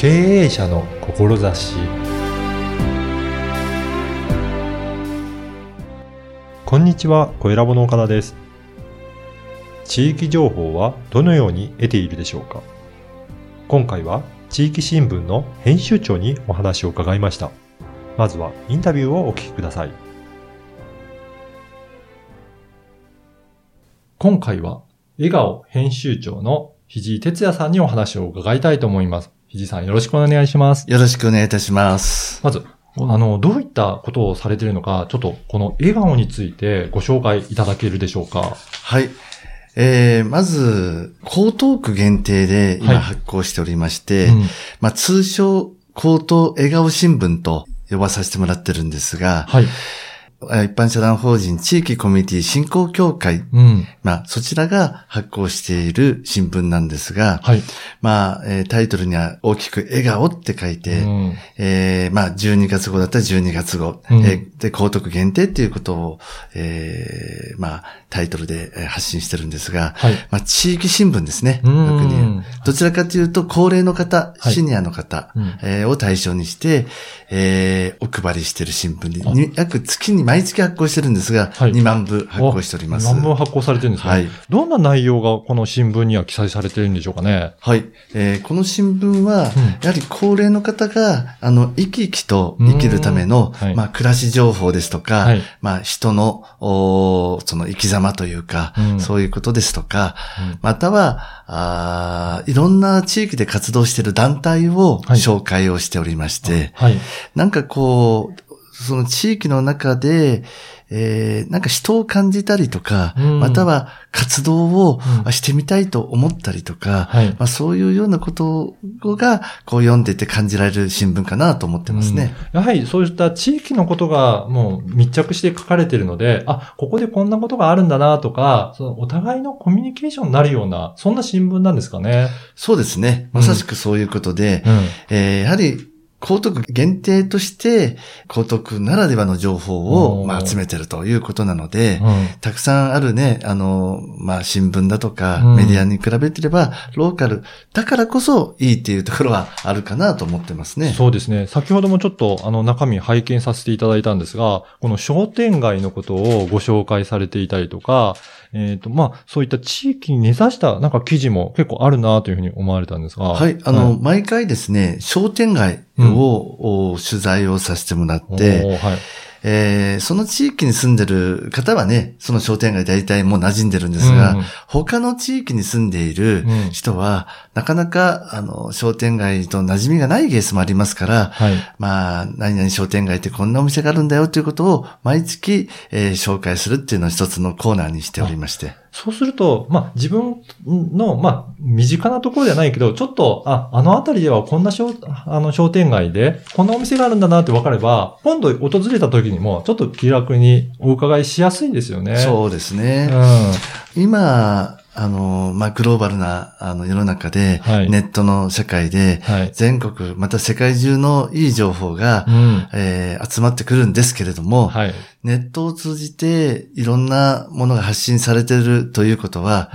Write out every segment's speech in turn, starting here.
経営者の志こんにちは、小ラボの岡田です。地域情報はどのように得ているでしょうか今回は地域新聞の編集長にお話を伺いました。まずはインタビューをお聞きください。今回は笑顔編集長の藤井哲也さんにお話を伺いたいと思います。藤井さんよろしくお願いします。よろしくお願いいたします。まず、あの、どういったことをされているのか、ちょっとこの笑顔についてご紹介いただけるでしょうか。はい。えー、まず、江東区限定ではい今発行しておりまして、うんまあ通称、江東笑顔新聞と呼ばさせてもらってるんですが、はい。えー一般社団法人地域コミュニティ振興協会、うん。まあそちらが発行している新聞なんですが、はい。まあ、えータイトルには大きく笑顔って書いて、うんえーまあ、12月号だったら12月号。うんえーで、高徳限定っていうことを、えーまあ、タイトルでえー発信してるんですが、はい。まあ、地域新聞ですね。どちらかというと、高齢の方、はいシニアの方、うんえーを対象にして、えーお配りしている新聞に約月に毎月発行してるんですが、はい。2万部発行しております。何本発行されてるんですか、はい。どんな内容がこの新聞には記載されてるんでしょうかね？はい。えーこの新聞は、うん。やはり高齢の方が、あの、生き生きと生きるための、うん。はい。まあ、暮らし情報ですとか、はい。まあ、人の、おーその生き様というか、うん。そういうことですとか、うん。または、あーいろんな地域で活動している団体をはい。紹介をしておりまして、はい。なんかこう、その地域の中で、えーなんか人を感じたりとか、うんまたは活動をしてみたいと思ったりとか、はい。まあ、そういうようなことが、こう読んでて感じられる新聞かなと思ってますね。うんやはりそういった地域のことがもう密着して書かれているので、あ、ここでこんなことがあるんだなとか、そのお互いのコミュニケーションになるような、そんな新聞なんですかね。そうですね。まさしくそういうことで、うん。えーやはり、高徳限定として、高徳ならではの情報を、まあ、集めてるということなので、うんたくさんあるね、あの、まあ、新聞だとか、うんメディアに比べてれば、ローカルだからこそいいっていうところはあるかなと思ってますね。そうですね。先ほどもちょっとあの中身拝見させていただいたんですが、この商店街のことをご紹介されていたりとか、えっ、と、まあ、そういった地域に根ざしたなんか記事も結構あるなというふうに思われたんですが。はい。あの、毎回ですね、商店街を、お取材をさせてもらっおて、ーはい。えーその地域に住んでる方はね、その商店街大体もう馴染んでるんですが、うん他の地域に住んでいるうん人は、なかなか、あの、商店街と馴染みがないケースもありますから、はい。まあ、何々商店街ってこんなお店があるんだよということを毎月、えー紹介するっていうのを一つのコーナーにしておりまして。そうすると、まあ、自分の、まあ、身近なところではないけど、ちょっと、あ、あの辺りではこんな商、あの商店街で、こんなお店があるんだなって分かれば、今度訪れた時にも、ちょっと気楽にお伺いしやすいんですよね。そうですうね。ん。今、あの、まあ、グローバルな、あの、世の中で、はいネットの社会で、はい。全国、また世界中のいい情報が、うん。えー集まってくるんですけれども、はい。ネットを通じていろんなものが発信されているということは、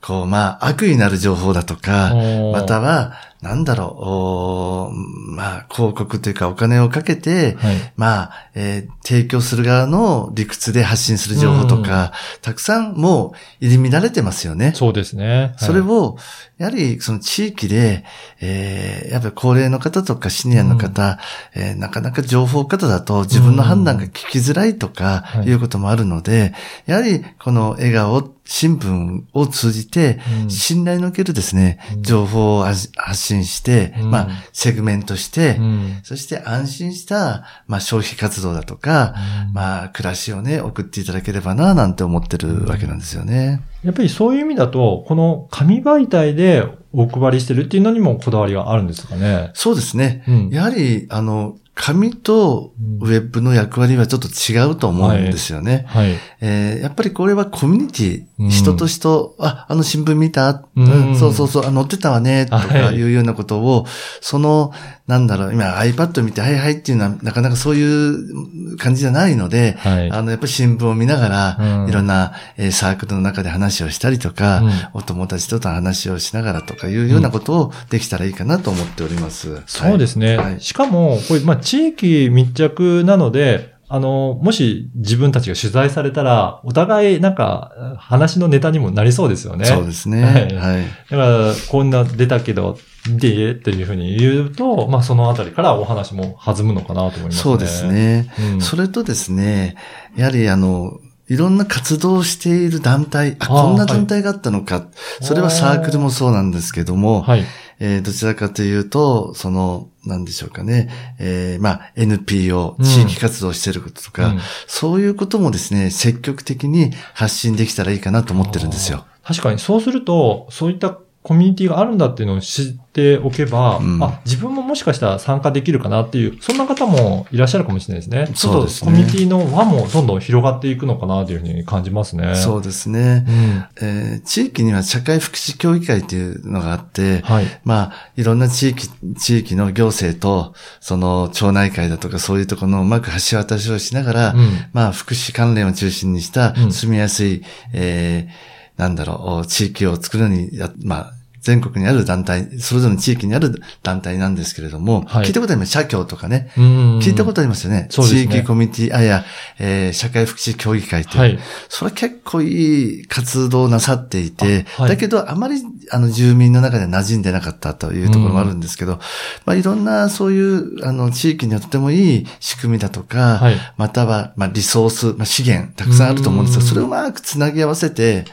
こう、まあ、悪意なる情報だとか、または、は、なんだろう、まあ、広告というかお金をかけて、はい。まあ、えー提供する側の理屈で発信する情報とか、たくさんもう入り乱れてますよね。そうですね。それを、やはりその地域で、えーやっぱり高齢の方とかシニアの方、えーなかなか情報方だと自分の判断が聞きづらいとかはい。いうこともあるので、やはりこの笑顔新聞を通じて、うん。信頼のおけるですね、うん。情報を発発信して、うん。まあ、セグメントして、うん。そして安心した、まあ、消費活動だとか、うん。まあ、暮らしをね、送っていただければな、なんて思ってるわけなんですよね。やっぱりそういう意味だと、この紙媒体でお配りしてるっていうのにもこだわりがあるんですかね。そうですね。うんやはり、あの、紙とウェブの役割はちょっと違うと思うんですよね。はい。えーやっぱりこれはコミュニティ、うん人と人、あ、あの新聞見た、うんうんそうそうそう、あ載ってたわね、とかはいいうようなことを、そのなんだろう、今 iPad 見て、はいはいっていうのは、なかなかそういう感じじゃないので、はい。あの、やっぱり新聞を見ながら、うんいろんな、えーサークルの中で話をしたりとか、うんお友達とと話をしながらとかいうようなことをできたらいいかなと思っております。。そうですすね。はいしかも、これ、まあ、地域密着なので、あの、もし自分たちが取材されたら、お互いなんか話のネタにもなりそうですよね。そうですね。はいはい。だから、こんな出たけど、見てっていうふうに言うと、まあそのあたりからお話も弾むのかなと思いますね。そうです。ね。うん、それとですね、やはりあの、いろんな活動をしている団体、あ、こんな団体があったのか。それはサークルもそうなんですけども、はい。えーどちらかというと、その、なんでしょうかね、えーまあ、NPO、うん地域活動をしていることとか、うんそういうこともですね、積極的に発信できたらいいかなと思ってるんですよ。確かに、そうすると、そういったコミュニティがあるんだっていうのを知っておけば、うんあ、自分ももしかしたら参加できるかなっていう、そんな方もいらっしゃるかもしれないですね。そうですねコミュニティの輪もどんどん広がっていくのかなというふうに感じますね。そうですね。うん。えー地域には社会福祉協議会というのがあって、はい。まあ、いろんな地域、地域の行政と、その町内会だとかそういうところのうまく橋渡しをしながら、うん。まあ、福祉関連を中心にしたうん住みやすい、えーなんだろう、地域を作るのにや、まあ、全国にある団体、それぞれの地域にある団体なんですけれども、はい聞いたことあります？社協とかね。うん。聞いたことありますよね。そうですね地域コミュニティ、あ、いや、えー社会福祉協議会という。はい。それは結構いい活動をなさっていて、あはいだけどあまりあの住民の中で馴染んでなかったというところもあるんですけど、まあいろんなそういうあの地域によってもいい仕組みだとか、はい。またはまあリソース、まあ、資源たくさんあると思うんですが、うんそれをうまくつなぎ合わせて、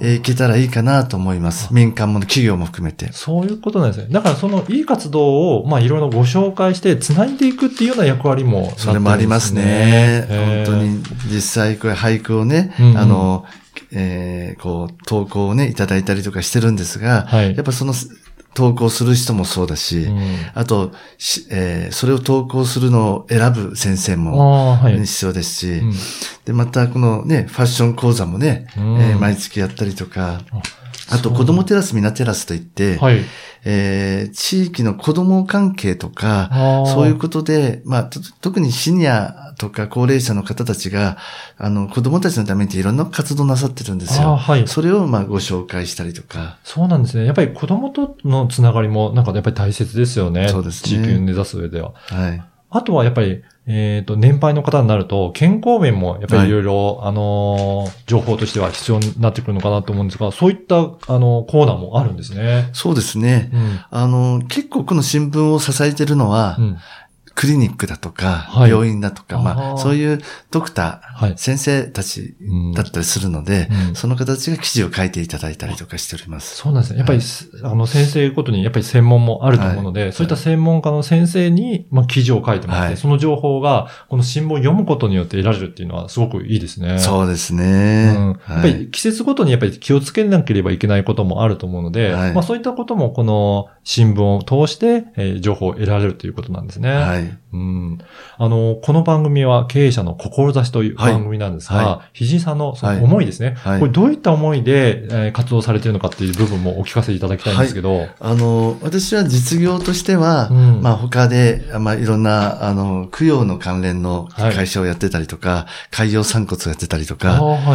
えーいけたらいいかなと思います。民間も企業も含めて。そういうことなんですね。だからそのいい活動を、まあいろいろご紹介して、繋いでいくっていうような役割もなってるんです、それもありますね。本当。に実際これ俳句をね、うんうんあの、えーこう、投稿をね、いただいたりとかしてるんですが、はいやっぱその投稿する人もそうだし、うん。あと、しえーそれを投稿するのを選ぶ先生も。必要ですし、うん。で、またこのね、ファッション講座もね、うん。えー毎月やったりとか、あと子供テラス、みなテラスといって、はい。えー地域の子供関係とか、そういうことで、まあ、と特にシニアとか高齢者の方たちが、あの、子供たちのためにいろんな活動なさってるんですよ。はい。それを、まあ、ご紹介したりとか。そうなんですね。やっぱり子供とのつながりも、なんかやっぱり大切ですよね。そうですね地域を目指す上では。はい。あとはやっぱり、えっ、と、年配の方になると、健康面もやっぱりいろいろ、あのー情報としては必要になってくるのかなと思うんですが、そういった、あのコーナーもあるんですね。そうですね。うん。あの、結構この新聞を支えてるのは、うん。クリニックだとか、はい病院だとか、まあそういうドクタはいー、。先生たちうんだったりするので、うんその方たちが記事を書いていただいたりとかしております。そうなんですね。やっぱり、あの、先生ごとにやっぱり専門もあると思うので、そういった専門家の先生に、まあ、記事を書いてもらって、はいその情報が、この新聞を読むことによって得られるっていうのはすごくいいですね。そうですうんね。やっぱり季節ごとにやっぱり気をつけなければいけないこともあると思うので、はいまあそういったこともこの新聞を通して、えー情報を得られるということなんですね。はい。うん。あの、この番組は経営者の志というはい番組なんですが、はひじさんのそはい。の思いですね、はい。これどういった思いで、えー活動されているのかっていう部分もお聞かせいただきたいんですけど。あの、私は実業としては、うん。まあ他で、まあいろんな、あの、供養の関連の会社をやってたりとか、海洋散骨をやってたりとあか、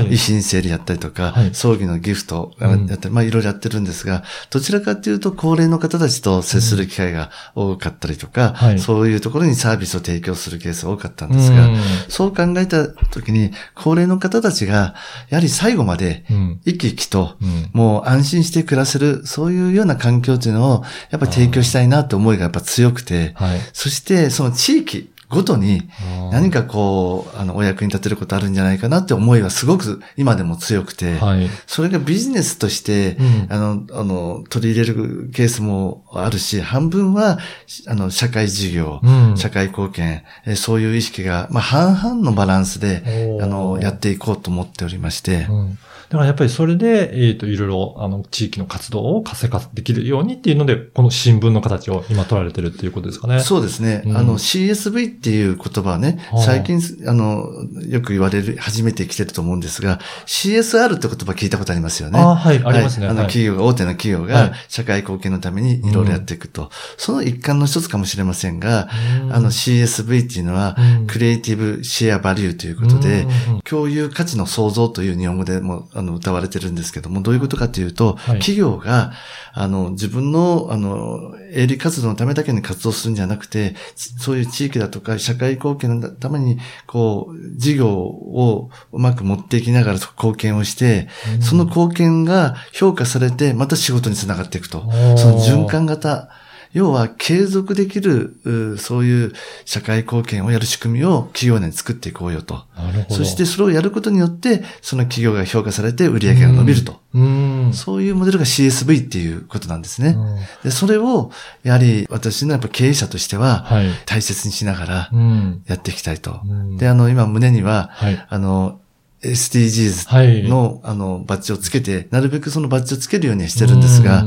維新整理やったりとか、はい。葬儀のギフトやうん。ったり、まあいろいろやってるんですが、どちらかというと高齢の方たちと接する機会が多かったりとか、はい。そういうところにサービスを提供するケースが多かったんですが、うんそう考えた時に、高齢の方たちが、やはり最後までうん。生き生きと、うんもう安心して暮らせる、そういうような環境というのを、やっぱり提供したいなって思いがやっぱ強くて、はい。そしてその地域ごとに何かこう、あの、お役に立てることあるんじゃないかなって思いはすごく今でも強くて、はい。それがビジネスとして、うん。あの、あの、取り入れるケースもあるし、半分は、あの、社会事業、うん。社会貢献、えそういう意識が、まあ、半々のバランスで、あの、やっていこうと思っておりまして、うんだからやっぱりそれで、えっ、と、いろいろ、あの、地域の活動を活性化できるようにっていうので、この新聞の形を今取られてるっていうことですかね。そうですね。うんあの、CSV っていう言葉はね、最近、あの、よく言われる、初めて来てると思うんですが、CSR って言葉聞いたことありますよね。あはい、ありますね。あの、企業が、大手の企業が社会貢献のためにいろいろやっていくと。その一環の一つかもしれませんが、あの CSV っていうのは、クリエイティブシェアバリューということで、共有価値の創造という日本語でもあの歌われてるんですけども、どういうことかというと、企業が、あの、自分の、あの、営利活動のためだけに活動するんじゃなくて、そういう地域だとか社会貢献のために、こう、事業をうまく持っていきながら貢献をして、その貢献が評価されて、また仕事につながっていくと。その循環型。要は継続できる、そういう社会貢献をやる仕組みを企業内に作っていこうよと。なるほど。そしてそれをやることによって、その企業が評価されて売り上げが伸びると。うんそういうモデルが CSV っていうことなんですね。で、それを、やはり私のやっぱ経営者としては、大切にしながらやっていきたいと。で、あの、今胸には、はい、あの、SDGs の、はい、あの、バッジをつけて、なるべくそのバッジをつけるようにしてるんですが、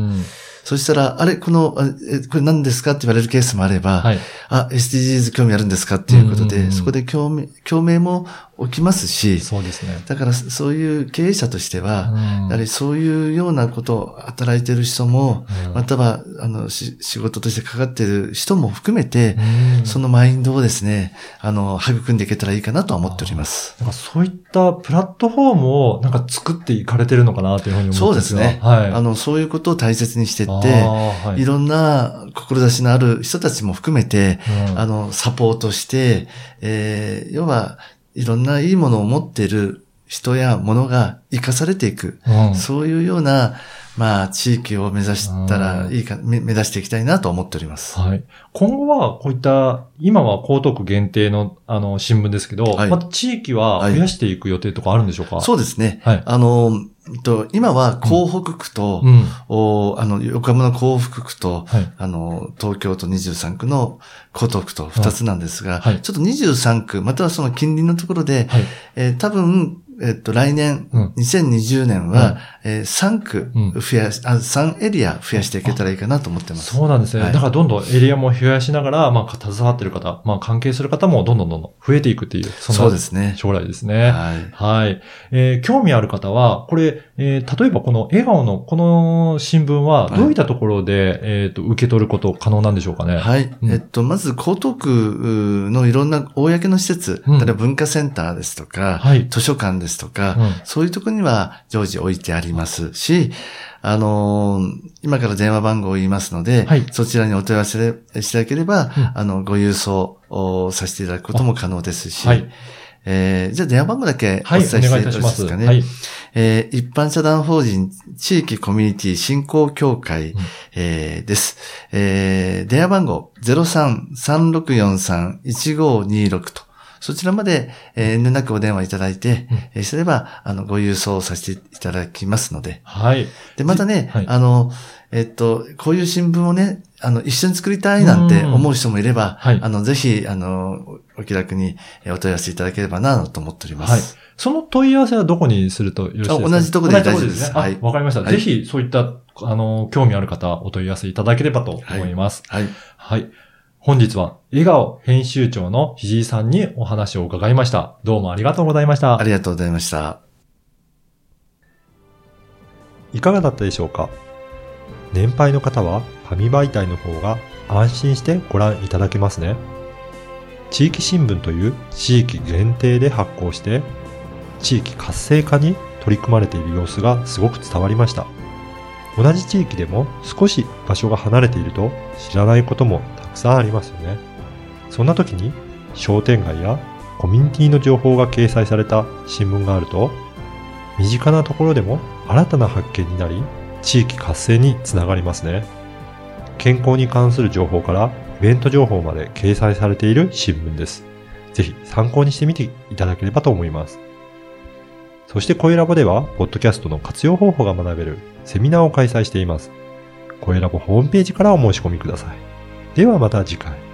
そしたら、あれ、この、えこれ何ですかって言われるケースもあれば、はい、あ、SDGs 興味あるんですかっていうことで、そこで興味、共鳴も起きますし、そうですね。だからそういう経営者としては、やはりそういうようなことを働いている人も、または、あの、仕事としてかかっている人も含めて、そのマインドをですね、あの、育んでいけたらいいかなと思っております。なんかそういったプラットフォームをなんか作っていかれてるのかなというふうに思そうですね。はい。あの、そういうことを大切にしていって、はい、いろんな志のある人たちも含めて、うん、あの、サポートして、えー、要は、いろんないいものを持っている人やものが生かされていく、うん、そういうような、まあ、地域を目指したらいいか、目指していきたいなと思っております。はい。今後は、こういった、今は江東区限定の、あの、新聞ですけど、はい、また地域は増やしていく予定とかあるんでしょうか、はい、そうですね。はい。あの、と今は港北区と、うん、おあの、横浜の港北区と、はい、あの、東京都23区の江東区と2つなんですが、はい、ちょっと23区、またはその近隣のところで、はい、えー、多分、えっと、来年、うん、2020年は、うん、えー、3区増やし、うん、あ、3エリア増やしていけたらいいかなと思ってます。そうなんですね。はい、だからどんどんエリアも増やしながら、まあ、携わってる方、まあ、関係する方もどんどんどんどん増えていくっていう、そそうですね。将来ですね。はい。はい。えー、興味ある方は、これ、えー、例えばこの笑顔のこの新聞は、どういったところで、はい、えっ、と、受け取ること可能なんでしょうかね？はい。えっと、まず、江東区のいろんな公の施設、例えば文化センターですとか、はい、図書館ですとか、うん、そういうところには常時置いてありますし、あのー、今から電話番号を言いますので、はい、そちらにお問い合わせしていただければ、うん、あの、ご郵送をさせていただくことも可能ですし、はい。えー、じゃあ電話番号だけお伝えしてよろしいですかね？はい、えー、一般社団法人地域コミュニティ振興協会、うん、えー、です。えー、電話番号03-3643-1526と。そちらまで、えー、遠慮なくお電話いただいて、うん、えー、すれば、あの、ご郵送させていただきますので。はい。で、またね、はい、あの、えっと、こういう新聞をね、あの、一緒に作りたいなんて思う人もいれば、はい、あの、ぜひ、あの、お気楽にお問い合わせいただければな、と思っております。はい。その問い合わせはどこにするとよろしいですか？同じところで大丈夫です。はい。わかりました。はい、ぜひ、そういった、あの、興味ある方、お問い合わせいただければと思います。はい。はい、はい本日は笑顔編集長の藤井さんにお話を伺いました。どうもありがとうございました。ありがとうございました。いかがだったでしょうか？年配の方は紙媒体の方が安心してご覧いただけますね。地域新聞という地域限定で発行して地域活性化に取り組まれている様子がすごく伝わりました。同じ地域でも少し場所が離れていると知らないこともくさんありますよね。そんな時に商店街やコミュニティの情報が掲載された新聞があると、身近なところでも新たな発見になり、地域活性につながりますね。健康に関する情報からイベント情報まで掲載されている新聞です。ぜひ参考にしてみていただければと思います。そして声ラボでは、ポッドキャストの活用方法が学べるセミナーを開催しています。声ラボホームページからお申し込みください。ではまた次回。